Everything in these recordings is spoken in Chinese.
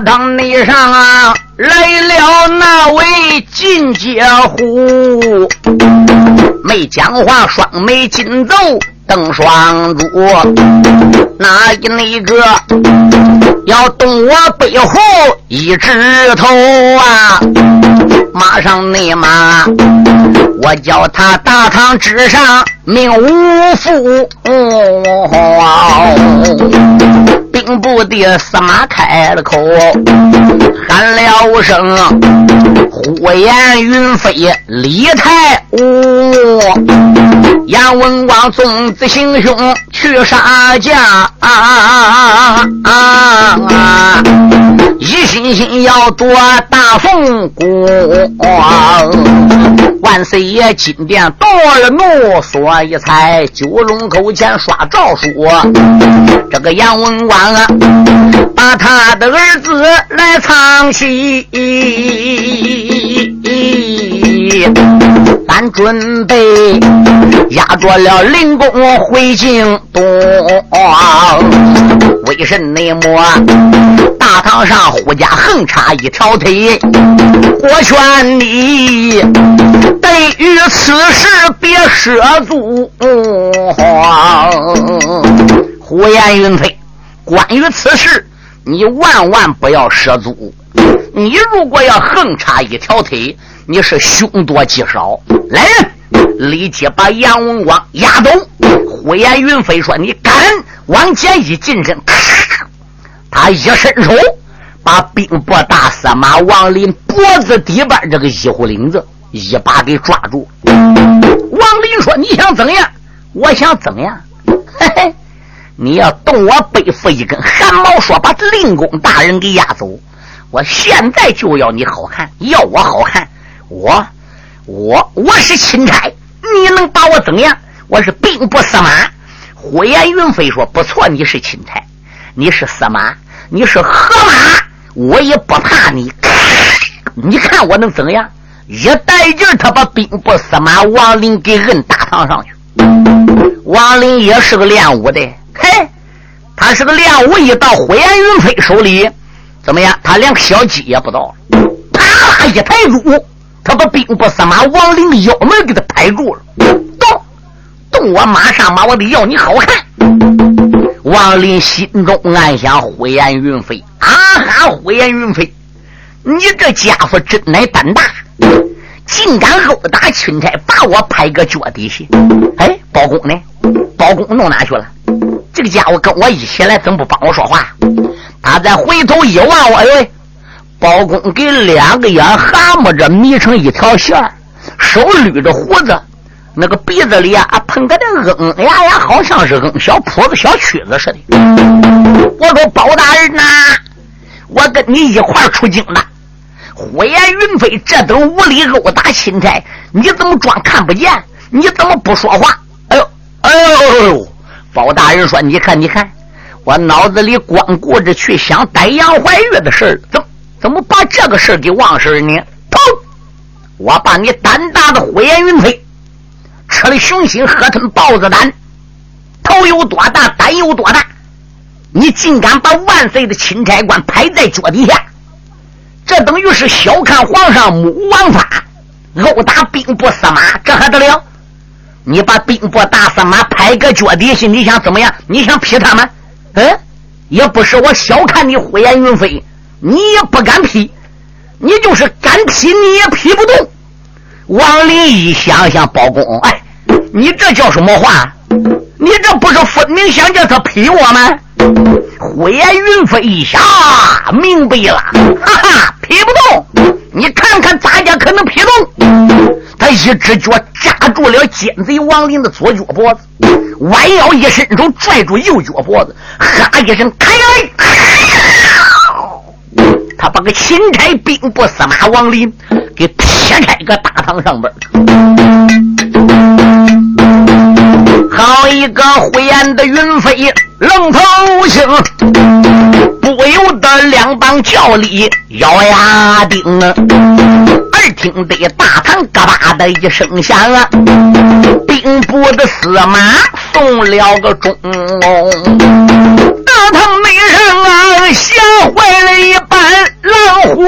堂内上啊，来了那位进阶虎，没讲话，双眉紧皱。瞪双珠，哪一那个要动我背后一指头啊？马上内马，我叫他大堂之上命无负。兵部的司马开了口，喊了声：“呼延云飞，李太武，杨文广，纵子行凶去杀驾，一心心要夺大凤光。万岁爷金殿动了怒，所以才九龙口前耍诏书。这个杨文广。”啊把他的儿子来藏起，咱准备押着了灵公回京东。为甚内么？大堂上胡家横插一条腿，我劝你对于此事别涉足。呼延云飞。关于此事，你万万不要涉足。你如果要横插一条腿，你是凶多吉少。来人，立即把杨文广押走。呼延云飞说：“你敢往前一近身，咔！他一伸手，把兵部大司马王林脖子底边这个衣服领子一把给抓住。王林说：‘你想怎样？我想怎样？’嘿嘿。”你要动我背负一根汗毛，说把令公大人给押走，我现在就要你好看，要我好看，我我我是钦差，你能把我怎样？我是兵部司马。呼延云飞说：“不错，你是钦差，你是司马，你是河马，我也不怕你。你看我能怎样？一带劲，他把兵部司马王林给摁大堂上去。王林也是个练武的。”嘿，他是个练武，一到呼延云飞手里，怎么样？他连个小鸡也不到了，啪啦一抬住，他把兵部司马王林的腰门给他拍住了。动，动！我马上把我的要你好看。王林心中暗想：呼延云飞，啊哈！呼延云飞，你这家伙真乃胆大，竟敢殴打钦差，把我拍个脚底下。哎，包公呢？包公弄哪去了？这个家伙跟我一起来，怎么不帮我说话？他再回头一望，我哎，包公给两个眼蛤蟆着眯成一条线手捋着胡子，那个鼻子里啊喷个的嗯呀呀，好像是嗯小谱子、小曲子似的。我说包大人呐，我跟你一块出京的，呼延云飞这等无礼殴打钦差，你怎么装看不见？你怎么不说话？哎呦，呦呦！包大人说：“你看，你看，我脑子里光顾着去想逮杨怀玉的事儿，怎怎么把这个事儿给忘事呢？砰！我把你胆大的火焰云飞，吃了熊心，喝吞豹子胆，头有多大，胆有多大？你竟敢把万岁的钦差官拍在脚底下，这等于是小看皇上，目王法，殴打兵部司马，这还得了？”你把兵部大司马拍个脚底心，你想怎么样？你想劈他吗？嗯，也不是我小看你胡延云飞，你也不敢劈，你就是敢劈，你也劈不动。王林一想想，包公，哎，你这叫什么话？你这不是分明想叫他劈我吗？呼延云飞一下，明白了，哈哈，劈不动。你看看，咱家可能劈动。他一只脚扎住了奸贼王林的左脚脖子，弯腰一伸手拽住右脚脖子，哈一声开来，他把个钦差兵部司马王林给劈开个大堂上边好一个灰烟的云飞愣头青，不由得两帮叫里咬牙顶啊！耳听得大堂嘎巴的一声响啊，兵部的司马送了个钟，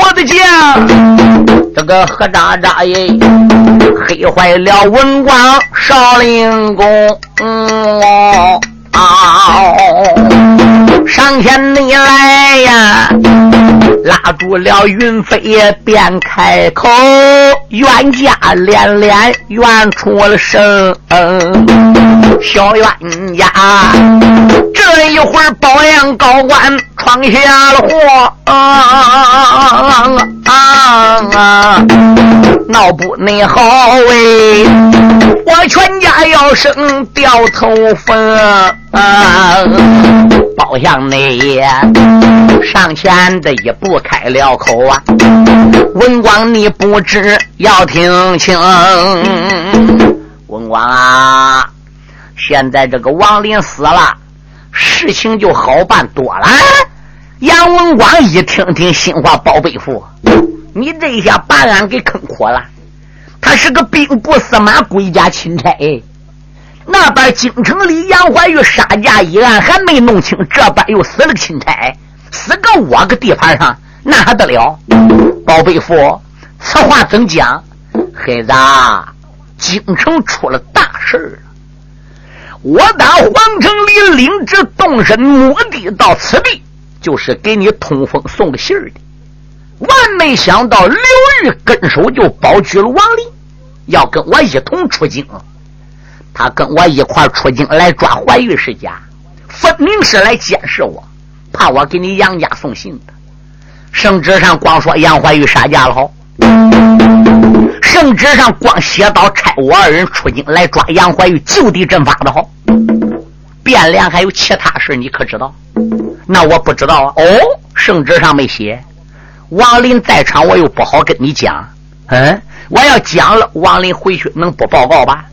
我的将，这个何渣渣耶，黑坏了文广少林公。上前你来呀，拉住了云飞，便开口，冤家连连冤出了声。嗯小冤家，一会儿保阳高官闯下了祸啊啊啊啊，闹不内好哎，我全家要生掉头风。包相内上前的一步开了口啊，文广你不知要听清，文广啊，现在这个王林死了，事情就好办多了。杨文广一听听心话，宝贝父，你这一下把俺给坑苦了。他是个兵部司马，归家钦差。那边京城里杨怀玉杀驾一案还没弄清，这边又死了个钦差，死个我个地盘上，那还得了？宝贝父，此话怎讲？孩子，京城出了大事了。我打皇城里领旨动身，目的到此地，就是给你通风送个信儿的。万没想到刘玉跟手就保举了王林，要跟我一同出京。他跟我一块出京来抓怀玉世家，分明是来监视我，怕我给你杨家送信的。圣旨上光说杨怀玉杀家了好，圣旨上光写到差我二人出京来抓杨怀玉就地正法的好。汴梁还有其他事你可知道？那我不知道啊。哦，圣旨上没写。王林在场，我又不好跟你讲。嗯，我要讲了，王林回去能不报告吧？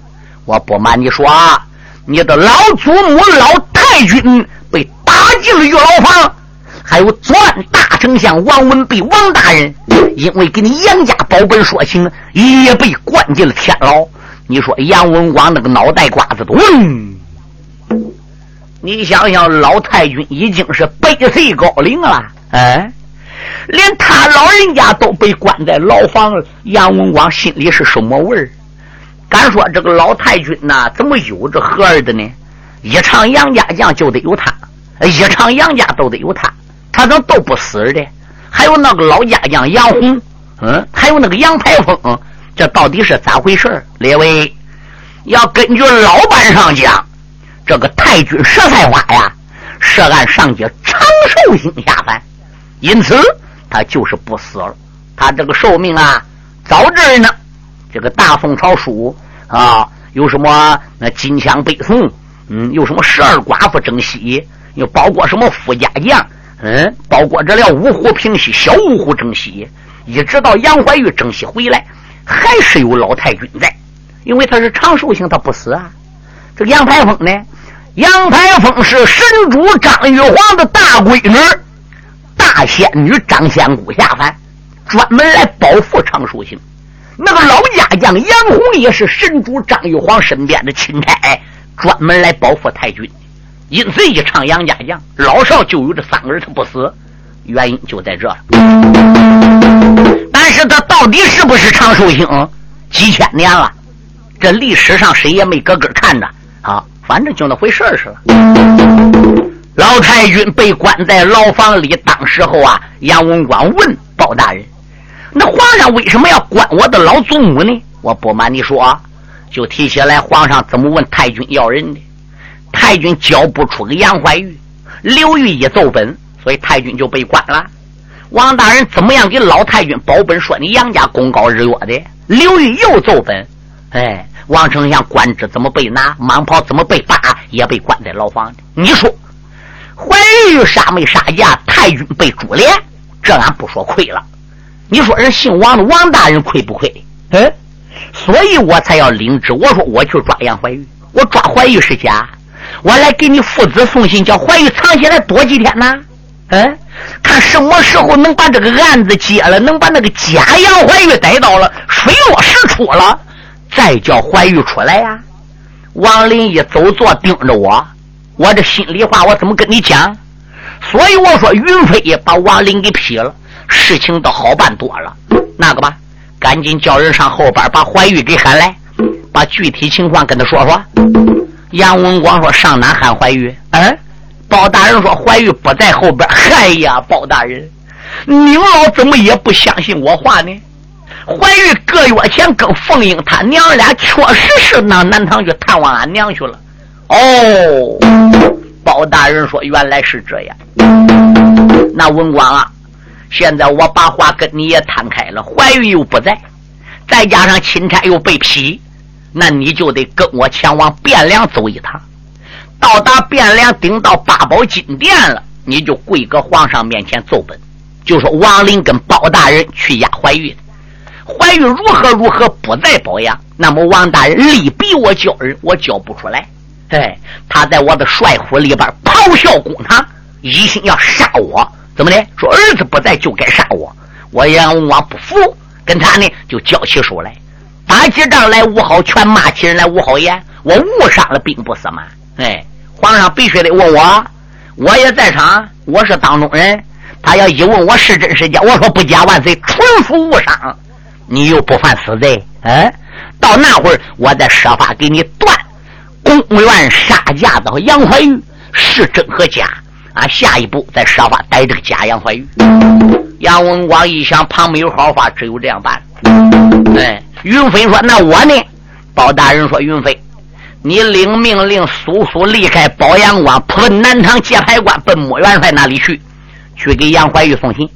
我不瞒你说啊，你的老祖母老太君被打进了狱牢房，还有左岸大丞相王文弼王大人，因为给你杨家保本说情，也被关进了天牢。你说杨文广那个脑袋瓜子嗡！你想想，老太君已经是百岁高龄了，哎，连他老人家都被关在牢房，杨文广心里是什么味儿？敢说这个老太君呐，怎么有这和儿的呢？一场杨家将就得有他，一场杨家都得有他，他怎么都不死的？还有那个老家将杨洪，嗯，还有那个杨排风，这到底是咋回事？列位，要根据老板上讲，这个太君石才华呀，是按上界长寿星下凡，因此他就是不死了，他这个寿命啊，早这呢。这个大宋朝书啊，有什么那金枪背诵，嗯，有什么十二寡妇征西，又包括什么富家将，嗯，包括这了五虎平西、小五虎征西，一直到杨怀玉征西回来，还是有老太君在，因为他是长寿星，他不死啊。这个杨排风呢，杨排风是神主张玉皇的大闺女，大仙女张仙姑下凡，专门来保护长寿星。那个老家将杨红也是神主张玉皇身边的钦差，专门来保护太君。因此，一唱杨家将，老少就有这三个人他不死，原因就在这了。但是他到底是不是长寿星？几千年了，这历史上谁也没个个看着啊。反正就那回事儿似的。老太君被关在牢房里，当时候啊，杨文广问包大人。那皇上为什么要关我的老祖母呢？我不瞒你说，啊就提起来，皇上怎么问太君要人的？太君交不出个杨怀玉，刘玉一奏本，所以太君就被关了。王大人怎么样给老太君保本？说你杨家功高日月的，刘玉又奏本，哎，王丞相官职怎么被拿？蟒袍怎么被扒？也被关在牢房里。你说怀玉杀没杀价？太君被株连，这俺不说亏了。你说人姓王的王大人亏不亏？嗯，所以我才要领旨。我说我去抓杨怀玉，我抓怀玉是假，我来给你父子送信，叫怀玉藏起来多几天呢。嗯，看什么时候能把这个案子结了，能把那个假杨怀玉逮到了，水落石出了，再叫怀玉出来呀。王林一走坐盯着我，我这心里话我怎么跟你讲？所以我说云飞也把王林给劈了。事情都好办多了。那个吧，赶紧叫人上后边把怀玉给喊来，把具体情况跟他说说。杨文广说：“上哪喊怀玉？”嗯，包大人说：“怀玉不在后边。”嗨呀，包大人，您老怎么也不相信我话呢？怀玉个月前跟凤英他娘俩确实是到南唐去探望俺娘去了。哦，包大人说：“原来是这样。”那文广啊，现在我把话跟你也摊开了，怀玉又不在，再加上钦差又被批。那你就得跟我前往汴梁走一趟，到达汴梁，顶到八宝金殿了，你就跪搁皇上面前奏本，就说王林跟包大人去押怀玉，怀玉如何如何不在保养，那么王大人力逼我交人，我交不出来。哎，他在我的帅府里边咆哮公堂，一心要杀我，怎么的？说儿子不在就该杀我，我杨文广不服，跟他呢就交起手来。打起仗来无好全，骂起人来无好言。我误伤了兵部司马，哎，皇上必须得问我，我也在场，我是当中人。他要一问我是真是假，我说不假万岁，纯属误伤。你又不犯死罪，嗯？到那会儿，我再设法给你断公务员杀架子和杨怀玉是真和假啊！下一步再设法逮这个假杨怀玉。杨文广一想，旁没有好话，只有这样办。哎。云飞说：“那我呢？”包大人说：“云飞，你领命令，速速离开宝阳关，扑奔南唐界牌关，奔穆元帅那里去，去给杨怀玉送信，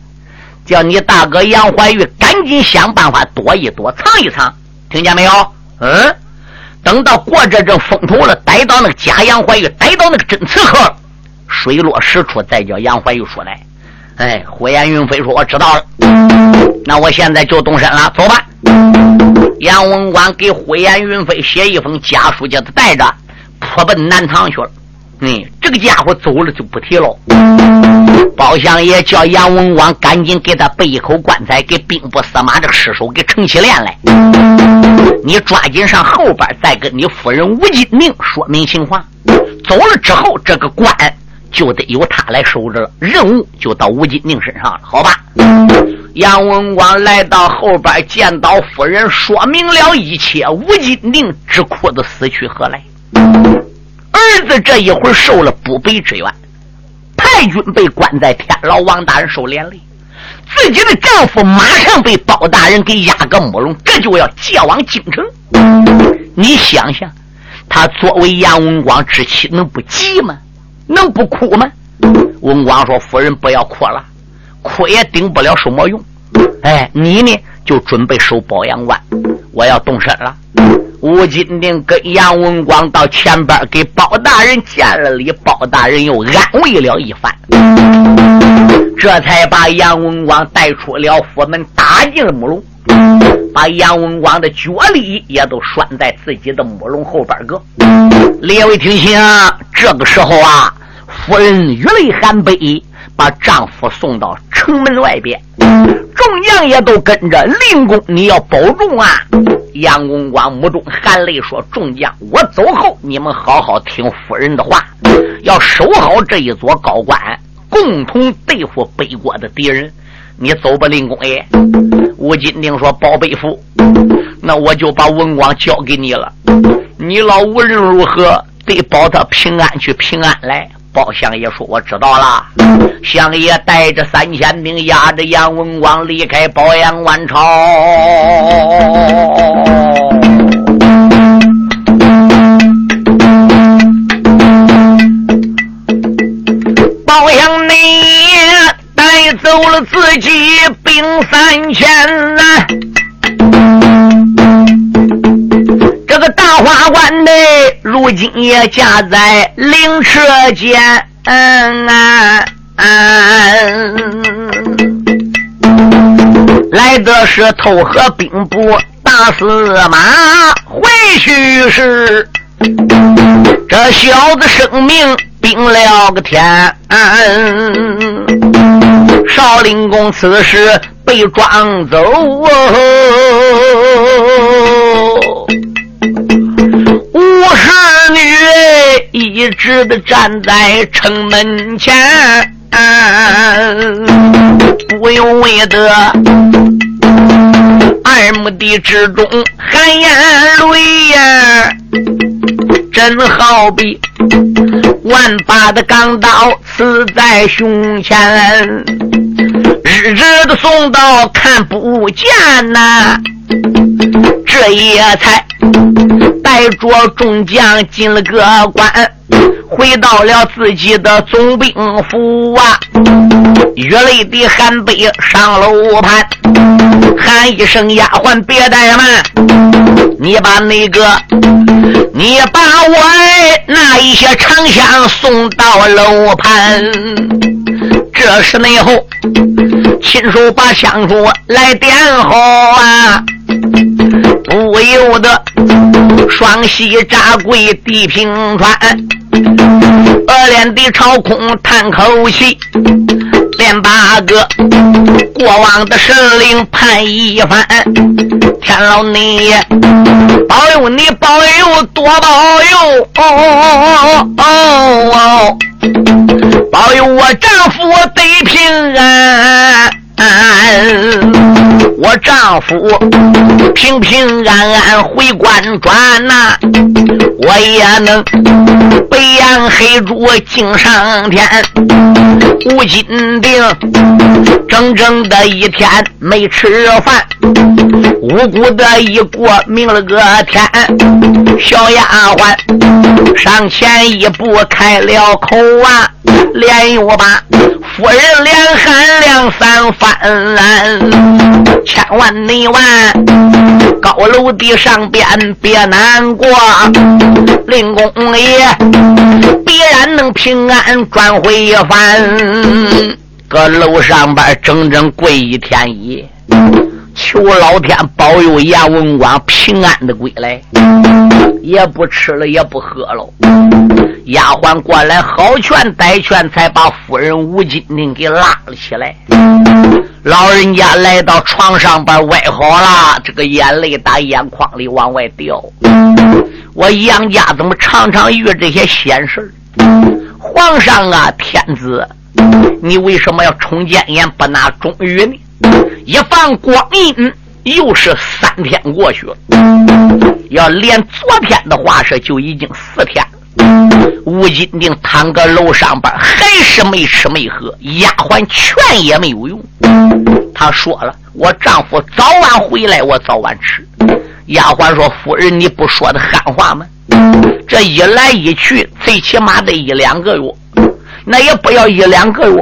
叫你大哥杨怀玉赶紧想办法躲一躲，藏一藏，听见没有？嗯，等到过这阵风头了，逮到那个假杨怀玉，逮到那个真刺客，水落石出，再叫杨怀玉出来。”哎，火焰云飞说：“我知道了，那我现在就动身了，走吧。”杨文广给火焰云飞写一封家书，叫他带着，扑奔南唐去了。嗯，这个家伙走了就不提了。包相爷叫杨文广赶紧给他备一口棺材，给兵部司马这个尸首给盛起殓来。你抓紧上后边，再跟你夫人吴金明说明情况。走了之后，这个官。就得由他来守着了，任务就到吴金明身上了，好吧？杨文广来到后边，见到夫人，说明了一切。吴金宁只哭的死去何来？儿子这一会儿受了不北之冤，太君被关在天牢，王大人受连累，自己的丈夫马上被包大人给压个木笼，这就要借往京城。你想想，他作为杨文广之妻，能不急吗？能不哭吗？文广说：“夫人不要哭了，哭也顶不了什么用。哎，你呢就准备守保阳关，我要动身了。”吴金定跟杨文广到前边给包大人见了礼，包大人又安慰了一番，这才把杨文广带出了府门，打进了木笼，把杨文广的脚力也都拴在自己的木笼后边个。列位听清，这个时候啊。夫人雨泪含悲，把丈夫送到城门外边，众将也都跟着。令公，你要保重啊！杨公光目中含泪说：“众将，我走后，你们好好听夫人的话，要守好这一座高关，共同对付北国的敌人。你走吧，令公爷。”吴金定说：“宝贝夫，那我就把文光交给你了。你老无论如何得保他平安去，平安来。”包相爷说：“我知道了。”相爷带着三千兵，押着杨文广离开保阳关朝。包相你带走了自己兵三千啊！个大花冠内，如今也架在灵车间。来的是透河兵部大司马，回去时这小子生命病了个天。少林公此时被抓走。五一直的站在城门前，不由为得二目的之中含眼泪呀，真好比万把的钢刀刺在胸前，日日的送到看不见呐，这也才带着众将进了个关。回到了自己的总兵府啊，雨泪的喊悲上楼盘，喊一声丫鬟别怠慢，你把那个，你把我那一些长香送到楼盘。这时内后亲手把香烛来点好啊。不由得双膝扎跪地平川，恶脸的朝空叹口气，连八个过往的神灵盼一番。天老你保佑你保佑多保佑哦哦哦哦，保佑我丈夫得平安。我丈夫平平安安回官转呐，我也能北洋黑猪进上天。吴金定整整的一天没吃饭，无辜的一过明了个天。小丫鬟上前一步开了口啊，连又把夫人连喊两三番。千万你万，高楼地上边别难过，林公爷必然能平安转回一番。搁楼上边整整跪一天一夜，求老天保佑阎文广平安的归来，也不吃了也不喝了。丫鬟过来，好劝歹劝，才把夫人吴金玲给拉了起来。老人家来到床上边，歪好了，这个眼泪打眼眶里往外掉。我杨家怎么常常遇这些闲事皇上啊，天子，你为什么要充谏言不拿忠语呢？一放光阴，又是三天过去了，要连昨天的话是就已经四天了。吴金定躺搁楼上边，还是没吃没喝，丫鬟劝也没有用。他说了：“我丈夫早晚回来，我早晚吃。”丫鬟说：“夫人，你不说的憨话吗？这一来一去，最起码得一两个月，那也不要一两个月。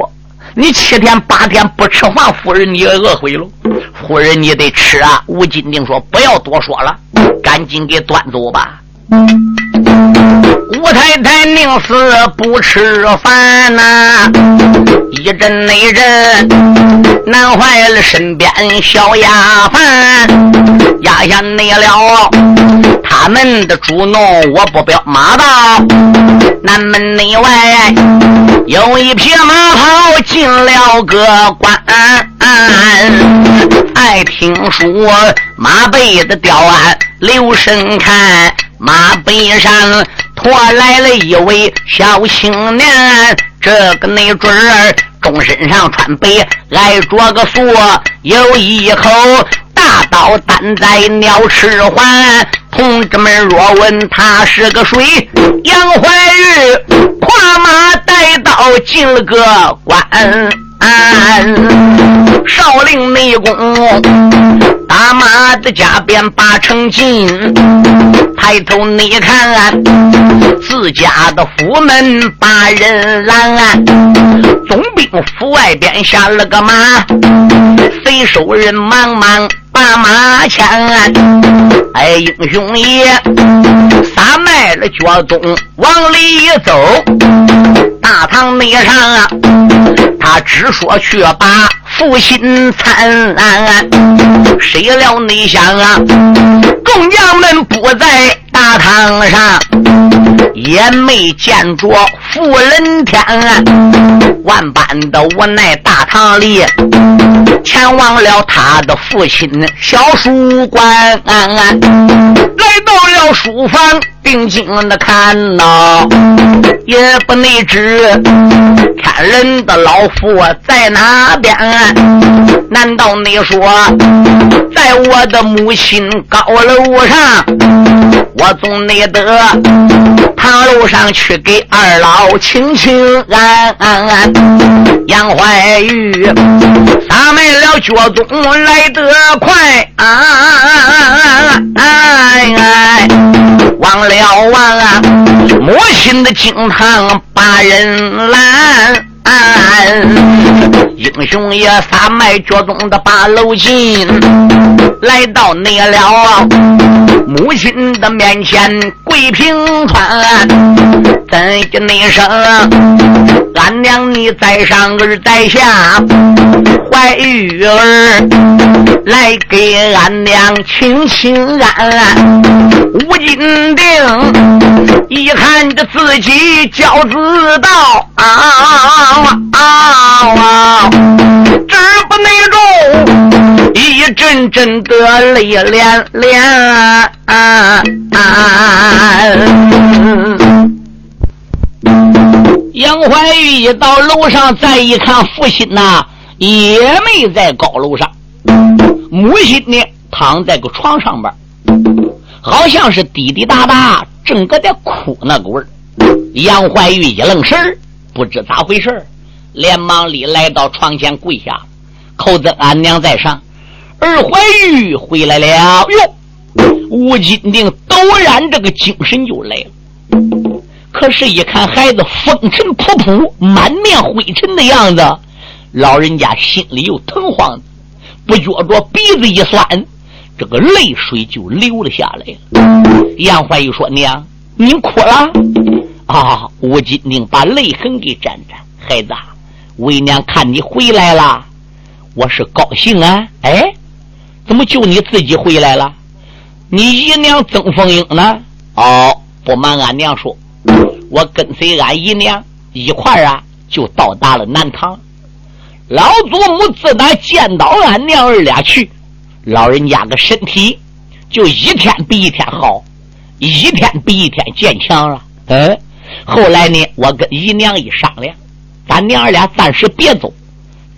你七天八天不吃饭，夫人你也饿毁了。夫人你得吃啊！”吴金定说：“不要多说了，赶紧给端走吧。”吴太太宁死不吃饭呐，一阵那阵难坏了身边小丫鬟，压下内了他们的主弄，我不表马道。南门内外有一匹马跑进了个关，爱听说马背的吊鞍，留神看。马背上驮来了一位小青年，这个那准儿中身上穿白，挨着个锁，有一口大刀担在鸟翅环。同志们若问他是个谁，杨怀玉跨马带刀进了个关。少林内功，打马的加鞭八成劲。抬头你看，自家的府门把人拦。总兵府外边下了个马，随手人茫茫把马牵。哎，英雄爷撒迈了脚踪往里走，大堂内上啊。他只说去把父亲参，谁料你想啊，众将们不在大堂上，也没见着富人天，万般的无奈，大堂里前往了他的父亲小书馆，来到了书房，定睛的看呐，也不内知。看人的老夫在哪边？难道你说在我的母亲高楼上？我总得得堂楼上去给二老请请安。杨怀玉撒卖了脚踪来得快，忘了忘母亲的惊堂把人拦。英雄也撒卖脚踪的八楼进，来到内了母亲的面前跪平川，怎的那声俺娘你在上儿在下怀玉儿，来给俺娘请请安安。吴金定一看这自己教子道啊。啊！只不内中一阵阵的泪连连。杨怀玉一到楼上，再一看，父亲呐也没在高楼上，母亲呢躺在个床上边，好像是滴滴答答，正搁在哭那个味儿。杨怀玉一愣神儿，不知咋回事儿。连忙里来到床前跪下，口子俺娘在上，儿怀玉回来了哟。吴金定陡然这个精神就来了，可是，一看孩子风尘仆仆、满面灰尘的样子，老人家心里又疼慌，不觉着鼻子一酸，这个泪水就流了下来了。杨怀玉说：“娘，你哭了？”啊，吴金定把泪痕给沾沾，孩子。为娘看你回来了，我是高兴啊！哎，怎么就你自己回来了？你姨娘曾凤英呢？哦，不瞒俺娘说，我跟随俺姨娘一块儿啊，就到达了南唐。老祖母自打见到俺娘儿俩去，老人家个身体就一天比一天好，一天比一天坚强了。嗯，后来呢，我跟姨娘一商量。咱娘儿俩暂时别走，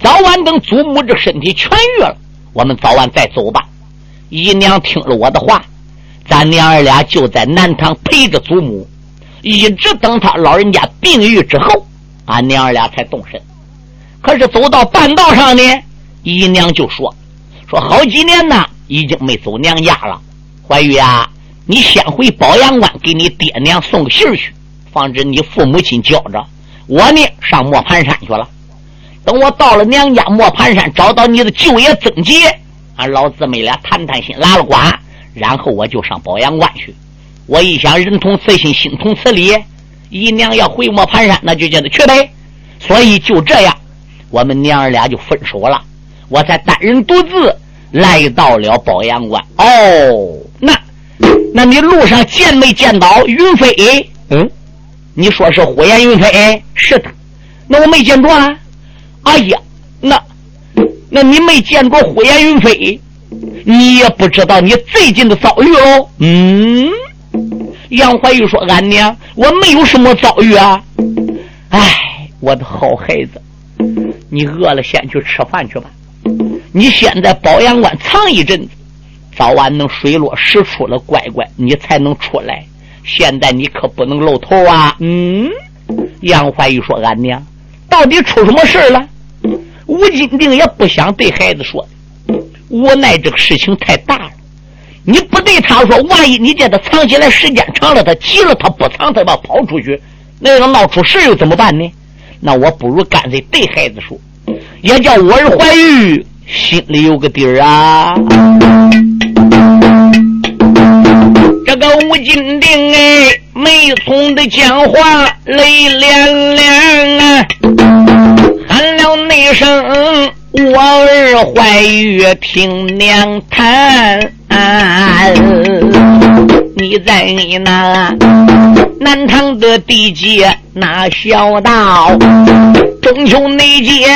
早晚等祖母这身体痊愈了，我们早晚再走吧。姨娘听了我的话，咱娘儿俩就在南唐陪着祖母，一直等他老人家病愈之后，俺娘儿俩才动身。可是走到半道上呢，姨娘就说：“说好几年呐，已经没走娘家了。怀玉啊，你先回宝阳关给你爹娘送个信去，防止你父母亲叫着。”我呢，上磨盘山去了。等我到了娘家磨盘山，找到你的舅爷曾杰，俺老姊妹俩谈谈心，拉了呱，然后我就上宝阳关去。我一想，人同此心，心同此理，姨娘要回磨盘山，那就叫他去呗。所以就这样，我们娘儿俩就分手了。我才单人独自来到了宝阳关。哦，那，那你路上见没见到云飞？嗯。你说是火焰云飞？是的，那我没见着啊！哎呀，那那你没见着火焰云飞，你也不知道你最近的遭遇哦。嗯，杨怀玉说：“俺娘，我没有什么遭遇啊。”哎，我的好孩子，你饿了先去吃饭去吧。你先在保阳关藏一阵子，早晚能水落石出了，乖乖，你才能出来。现在你可不能露头啊！嗯，杨怀玉说：“俺娘到底出什么事了？”吴金定也不想对孩子说，无奈这个事情太大了。你不对他说，万一你叫他藏起来，时间长了，他急了，他不藏，他把跑出去，那要闹出事又怎么办呢？那我不如干脆对孩子说，也叫我儿怀玉心里有个底儿啊。这个吴金定哎，没从的讲话泪连连啊，喊了那声我儿怀玉听娘谈，你在你那南唐的地界那小道，中秋那节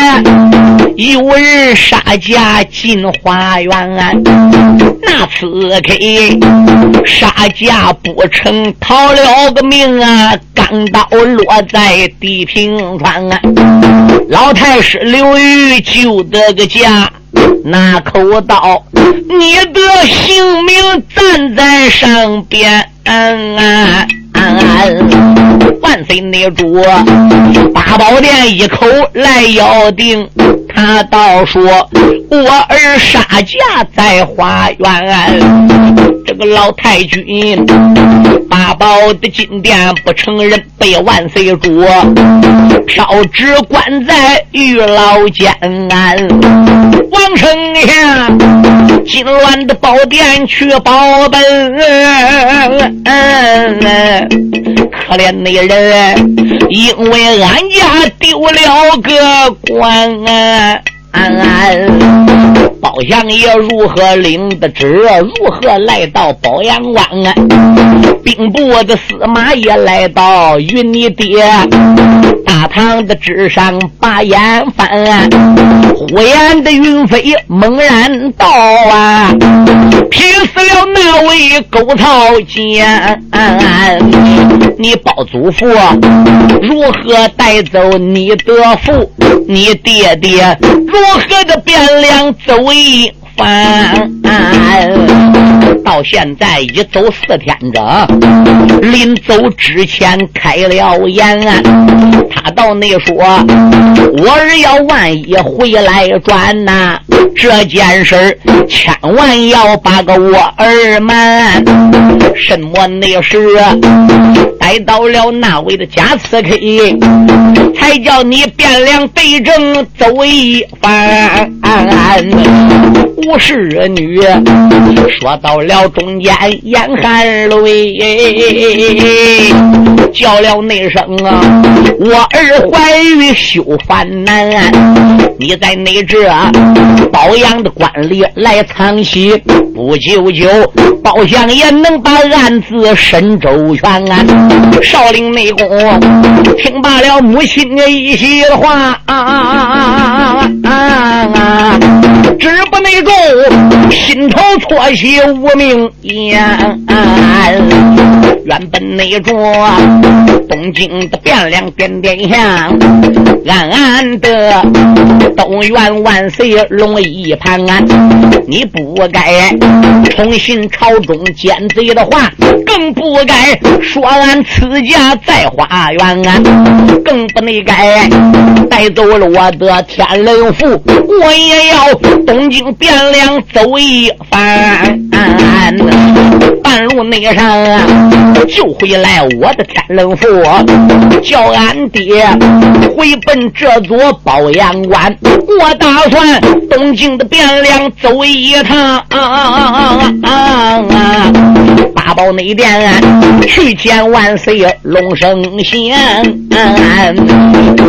有人杀价进花园。那此刻杀价不成，逃了个命啊！钢刀落在地平川啊！老太师刘玉救得个家，拿口刀，你的性命站在上边啊。万岁那主，八宝殿一口来咬定，他倒说我儿杀驾在花园。这个老太君，八宝的金殿不承认被万岁主，飘职关在御老监。王丞相，金銮的宝殿去保本。可怜的人，因为俺家丢了个官！包相爷如何领的旨？如何来到宝阳关？兵部的司马也来到，与你爹大堂的纸上把眼翻。呼延的云飞猛然到啊，劈死了那位狗曹奸。你包祖父如何带走你的父？你爹爹如何的变量走一到现在已走四天整，临走之前开了眼，他到那说：“我儿要万一回来转呐，这件事千万要把个我儿瞒。什么那时来到了那位的家刺客，才叫你变良对正走一番。”吴氏女说到了。中间眼含泪，叫了那声啊，我儿怀孕休犯难。你在那这保养的官吏来藏息，不久久，包相爷能把案子审周全。少林内功听罢了母亲的一席的话，只不内中心头错喜无名。言，原本那着东京的汴梁点点香，暗暗的都怨万岁龙一盘。你不该重信朝中奸贼的话，更不该说俺此家在花园，更不能该带走了我的天人符，我也要东京汴梁走一番。半路那上救回来我的天人符，叫俺爹回奔这座保阳关。我打算东京的汴梁走一趟，八宝内殿去见万岁龙生贤。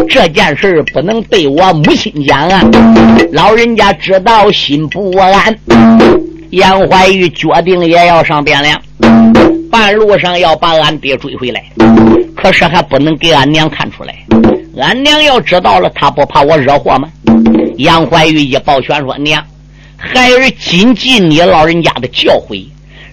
这件事不能对我母亲讲啊，老人家知道心不安。杨怀玉决定也要上汴梁，半路上要把俺爹追回来，可是还不能给俺娘看出来。俺娘要知道了，她不怕我惹祸吗？杨怀玉一抱拳说：“娘，孩儿谨记你老人家的教诲。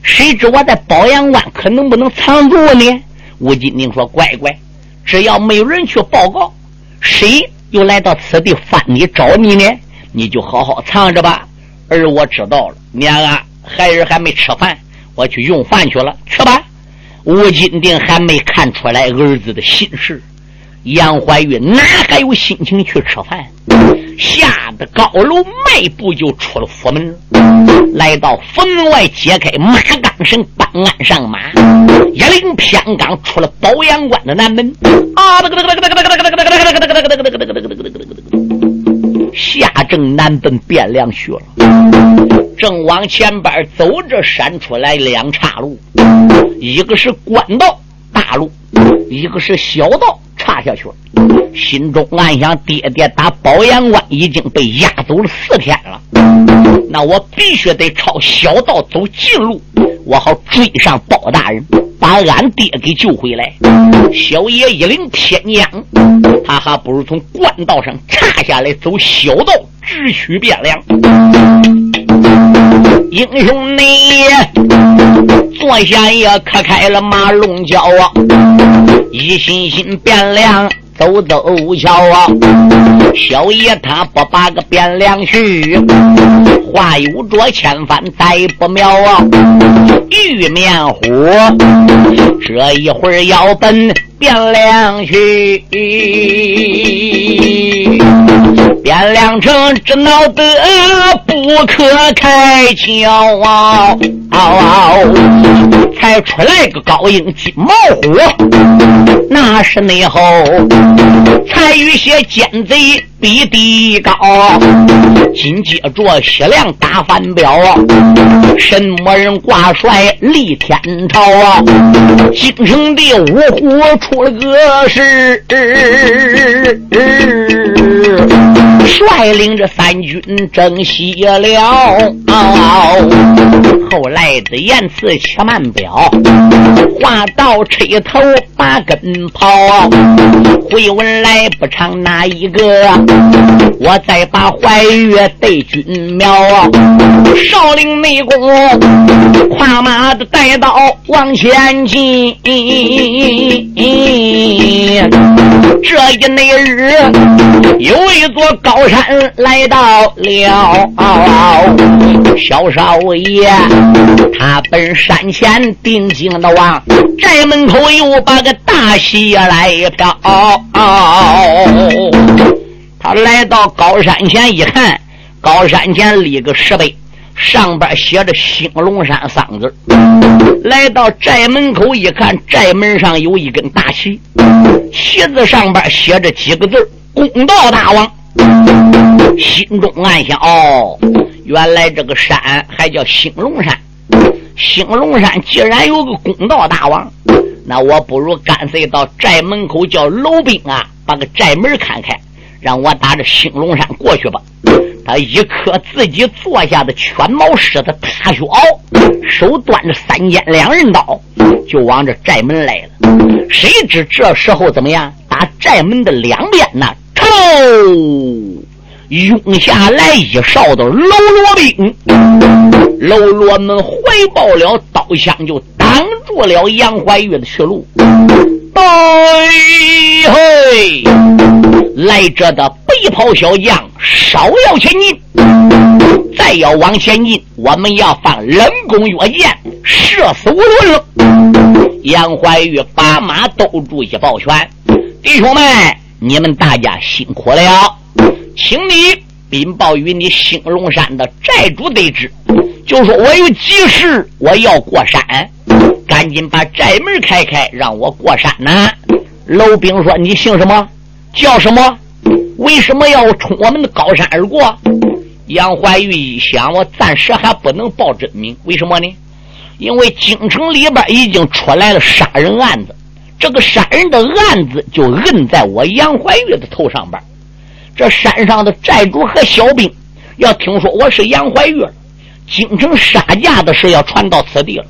谁知我在保阳关可能不能藏住呢？”吴金宁说：“乖乖，只要没有人去报告，谁又来到此地翻你找你呢？你就好好藏着吧。”儿，我知道了。娘啊，孩儿还没吃饭，我去用饭去了。去吧。吴金定还没看出来儿子的心事，杨怀玉哪还有心情去吃饭？吓得高楼，迈步就出了府门，来到府门外，揭开马钢绳，搬鞍上马，一领偏刚出了保阳关的南门。啊！下正南奔汴梁去了，正往前边走着，闪出来两岔路，一个是官道大路，一个是小道岔下去了。心中暗想：爹爹打保阳关已经被押走了四天了，那我必须得朝小道走近路，我好追上包大人。把俺爹给救回来，小爷一领天将，他还不如从官道上插下来，走小道直取汴梁。英雄你坐下也磕开了马龙角啊，一心心变凉。走走瞧啊，小爷他不把个汴梁去，话有着千帆再不妙啊。玉面虎这一会儿要奔汴梁去，汴梁城只闹得不可开交啊！才出来个高英金毛虎，那是内后才与些奸贼比地高。紧接着西凉大反表，什么人挂帅立天朝啊？京城的五虎出了个事，率领着三军征西了。后来的言辞且慢表，话到吹头把根炮。回文来不长哪一个？我再把怀岳对军苗。少林内功，跨马的带刀往前进。这一那日，有一座高高山来到了，小少爷。他奔山前定睛的望，寨门口又把个大喜来飘。他来到高山前一看，高山前立个石碑，上边写着“兴隆山”三个字。来到寨门口一看，寨门上有一根大旗，旗子上边写着几个字：“公道大王”。心中暗想：哦。原来这个山还叫兴隆山，兴隆山既然有个公道大王，那我不如干脆到寨门口叫楼兵啊，把个寨门看开，让我打着兴隆山过去吧。他一磕自己坐下的犬毛狮子大靴袄，手端着三尖两刃刀，就往这寨门来了。谁知这时候怎么样？打寨门的两边呢，哦！涌下来一哨的喽啰兵，喽啰们怀抱了刀枪，就挡住了杨怀玉的去路。哎嘿，来者的白袍小将稍要前进，再要往前进，我们要放冷宫月箭，射死无论了。杨怀玉把马兜住一抱拳，弟兄们，你们大家辛苦了。请你禀报与你兴隆山的寨主得知，就说我有急事，我要过山，赶紧把寨门开开，让我过山呢。楼兵说：“你姓什么？叫什么？为什么要冲我们的高山而过？”杨怀玉一想，我暂时还不能报真名，为什么呢？因为京城里边已经出来了杀人案子，这个杀人的案子就摁在我杨怀玉的头上边。这山上的寨主和小兵要听说我是杨怀玉，京城杀价的事要传到此地了，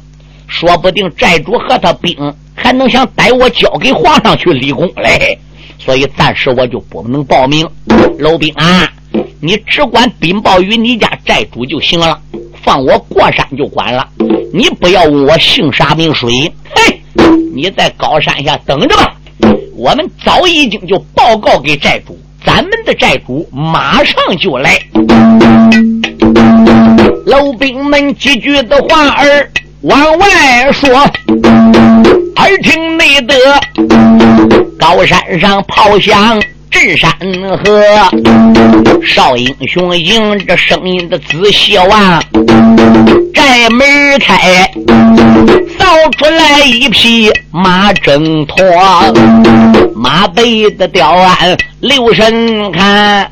说不定寨主和他兵还能想逮我交给皇上去立功嘞。所以暂时我就不能报名。老兵啊，你只管禀报于你家寨主就行了，放我过山就管了。你不要问我姓啥名谁，嘿，你在高山下等着吧。我们早已经就报告给寨主。咱们的寨主马上就来，老兵们几句的话儿往外说，耳听内得高山上炮响震山河，少英雄迎着声音的仔细望，寨门开，扫出来一匹马挣脱，马背的吊鞍。留神看，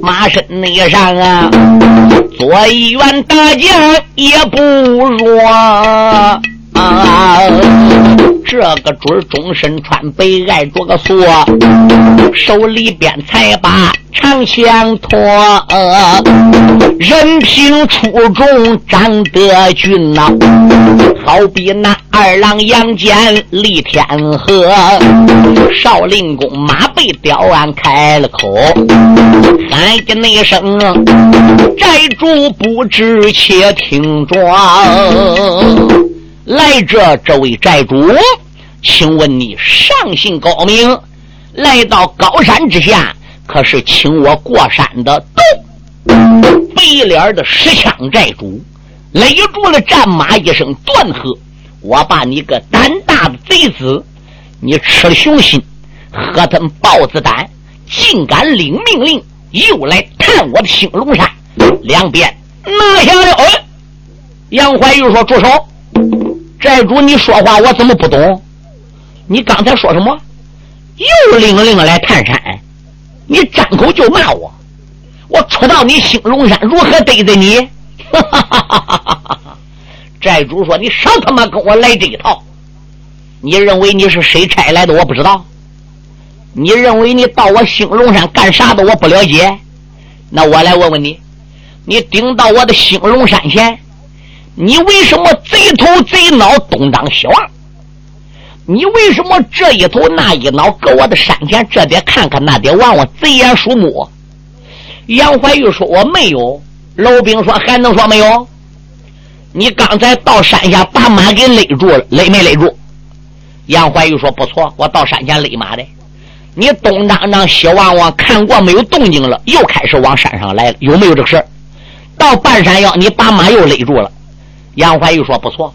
马身内上啊，左一员大将也不弱啊。这个准终身穿白挨着个锁，手里边才把长枪托。人品出众，长得俊呐，好比那二郎杨戬、李天和。少林公马背雕鞍开了口，喊的那声寨主不知，且听着。来者，这位寨主，请问你上姓高明？来到高山之下，可是请我过山的都？白脸的石枪寨主勒住了战马，一声断喝：“我把你个胆大的贼子，你吃了熊心，喝他豹子胆，竟敢领命令，又来探我的兴龙山！”两边拿下了。杨怀玉说：“住手！”寨主，你说话我怎么不懂？你刚才说什么？又领令来探山，你张口就骂我，我出到你兴隆山如何对待你？哈哈哈哈哈哈！寨主说：“你少他妈跟我来这一套！你认为你是谁差来的？我不知道。你认为你到我兴隆山干啥的？我不了解。那我来问问你，你顶到我的兴隆山前？”你为什么贼头贼脑东张西望？你为什么这一头那一脑搁我的山前？这得看看，那得望望贼眼鼠目。杨怀玉说：“我没有。”老兵说：“还能说没有？你刚才到山下把马给勒住了，勒没勒住？”杨怀玉说：“不错，我到山前勒马的。你东张张西望望，看过没有动静了，又开始往山上来了，有没有这个事到半山腰，你把马又勒住了。”杨怀玉说：“不错，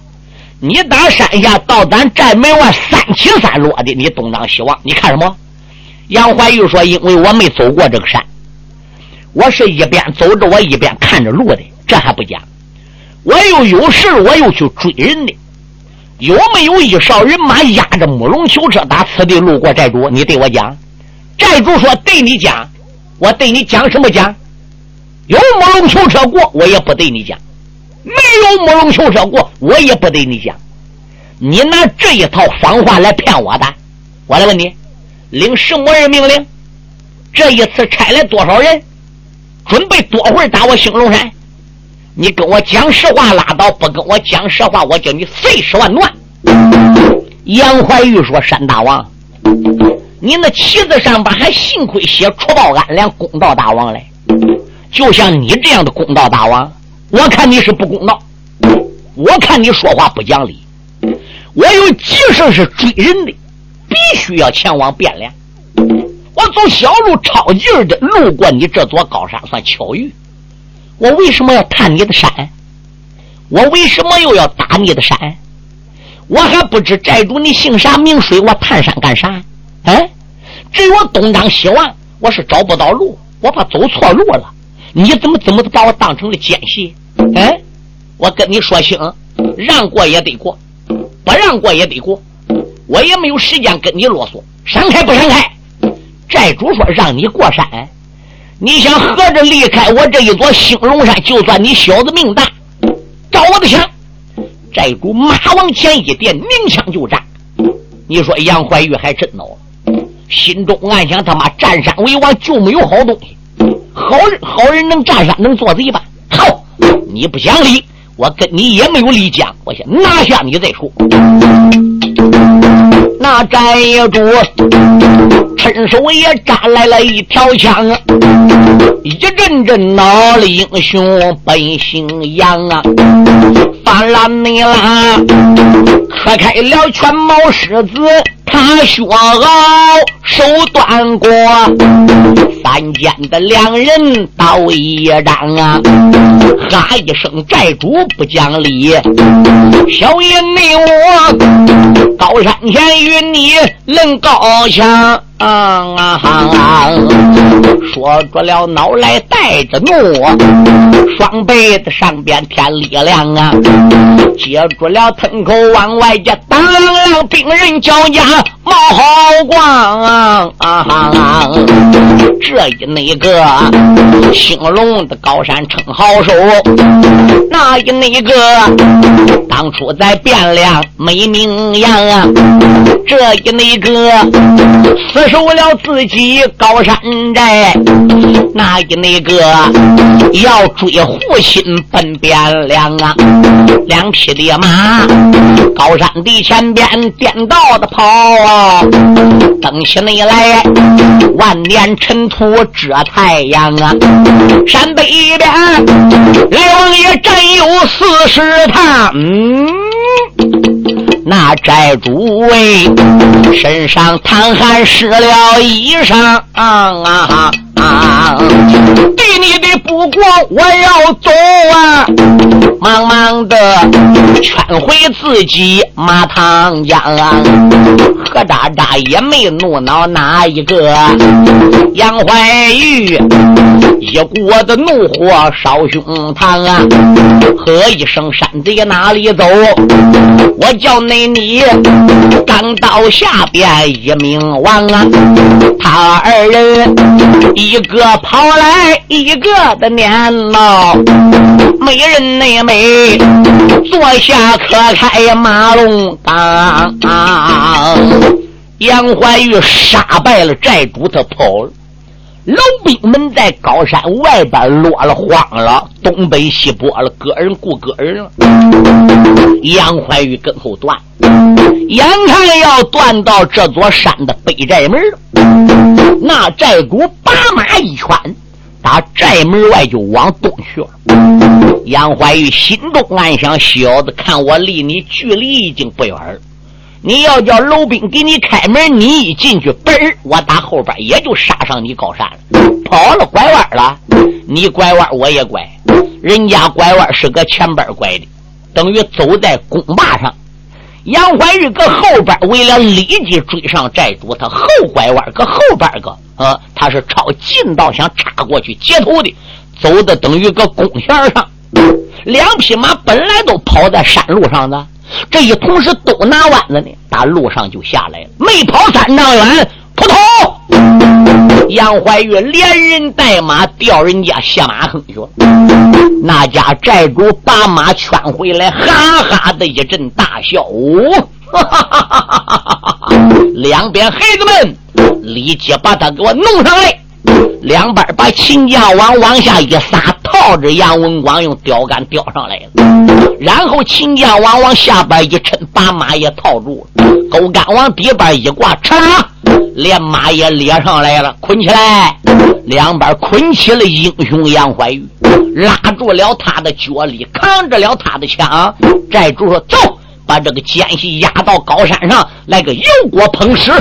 你打山下到咱寨门外三起三落的，你东张西望，你看什么？”杨怀玉说：“因为我没走过这个山，我是一边走着，我一边看着路的。这还不假，我又有事，我又去追人的。有没有一哨人马压着木龙囚车打此地路过？寨主，你对我讲。寨主说：对你讲，我对你讲什么讲？有木龙囚车过，我也不对你讲。”没有慕容求车过，我也不对你讲。你拿这一套方话来骗我的，我来问你，领什么人命令？这一次差来多少人？准备多会儿打我兴隆山？你跟我讲实话拉倒，不跟我讲实话，我叫你碎尸万段。杨怀玉说：“山大王，你那旗子上边还幸亏写除暴安良公道大王嘞，就像你这样的公道大王。”我看你是不公道，我看你说话不讲理。我有急事是追人的，必须要前往汴梁。我走小路抄近的路过你这座高山，算巧遇。我为什么要探你的山？我为什么又要打你的山？我还不知寨主你姓啥名谁？我探山干啥？哎，只有我东张西望，我是找不到路，我怕走错路了。你怎么怎么把我当成了奸细？哎，我跟你说清，让过也得过，不让过也得过，我也没有时间跟你啰嗦。闪开不闪开？寨主说让你过山，你想合着离开我这一座兴隆山？就算你小子命大，找我的枪。寨主马往前一点，鸣枪就战。你说杨怀玉还真恼，心中暗想：他妈占山为王就没有好东西。好人好人能占山能做贼吧？你不讲理，我跟你也没有理讲，我先拿下你再说。那寨主伸手也扎来了一条枪，一阵阵恼了英雄本姓杨啊，翻了你啦，磕开了全毛狮子。他薛傲手断过，三间的两人刀一张啊！哈一声，寨主不讲理，小爷你我高山前与你论高强，说着了，脑来带着怒，双背子上边添力量啊！接住了，吞口往外这当啷兵人交加冒好光啊！啊这一那个兴隆的高山称好手，那一那个当初在汴梁没名扬啊！这一那个死守了自己高山寨，那一那个要追护心奔汴梁啊！两匹的马，高山的前边颠倒的跑，登起你来万年尘土遮太阳啊！山北边刘王爷战有四十趟，嗯。那寨主为身上淌汗湿了衣裳啊！对你的不过我要走啊！忙忙的劝回自己马唐江，何渣渣也没怒恼哪一个。杨怀玉一股子怒火烧胸膛啊！喝一声山贼哪里走？我叫那你刚到下边一命亡啊！他二人一个跑来，一个的年老，没人内没坐下可开马龙当。杨怀玉杀败了寨主，他跑了。老兵们在高山外边落了荒了，东北西坡了，个人顾个人了。杨怀玉跟后断，眼看要断到这座山的北寨门了。那寨主把马一圈，打寨门外就往东去了。杨怀玉心中暗想：小子，看我离你距离已经不远了。你要叫楼兵给你开门，你一进去，嘣，我打后边也就杀上你高山了。跑了，拐弯了，你拐弯我也拐，人家拐弯是搁前边拐的，等于走在公坝上。杨怀玉搁后边，为了立即追上寨主，他后拐弯搁后边个，啊，他是抄近道想插过去截头的，走的等于搁弓弦上。两匹马本来都跑在山路上的。这一同时都拿弯子呢，打路上就下来了，没跑三丈远，扑通！杨怀玉连人带马掉人家下马坑去了。那家寨主把马圈回来，哈哈的一阵大笑。哈哈哈哈哈哈！两边孩子们立即把他给我弄上来。两边把秦家王往下一撒，套着杨文广用吊杆吊上来了。然后秦家王往下边一抻，把马也套住了。钩竿往底边一挂，嚓，连马也列上来了，捆起来。两边捆起了英雄杨怀玉，拉住了他的脚力，扛着了他的枪。寨主说：“走，把这个奸细押到高山上来个油锅烹食。”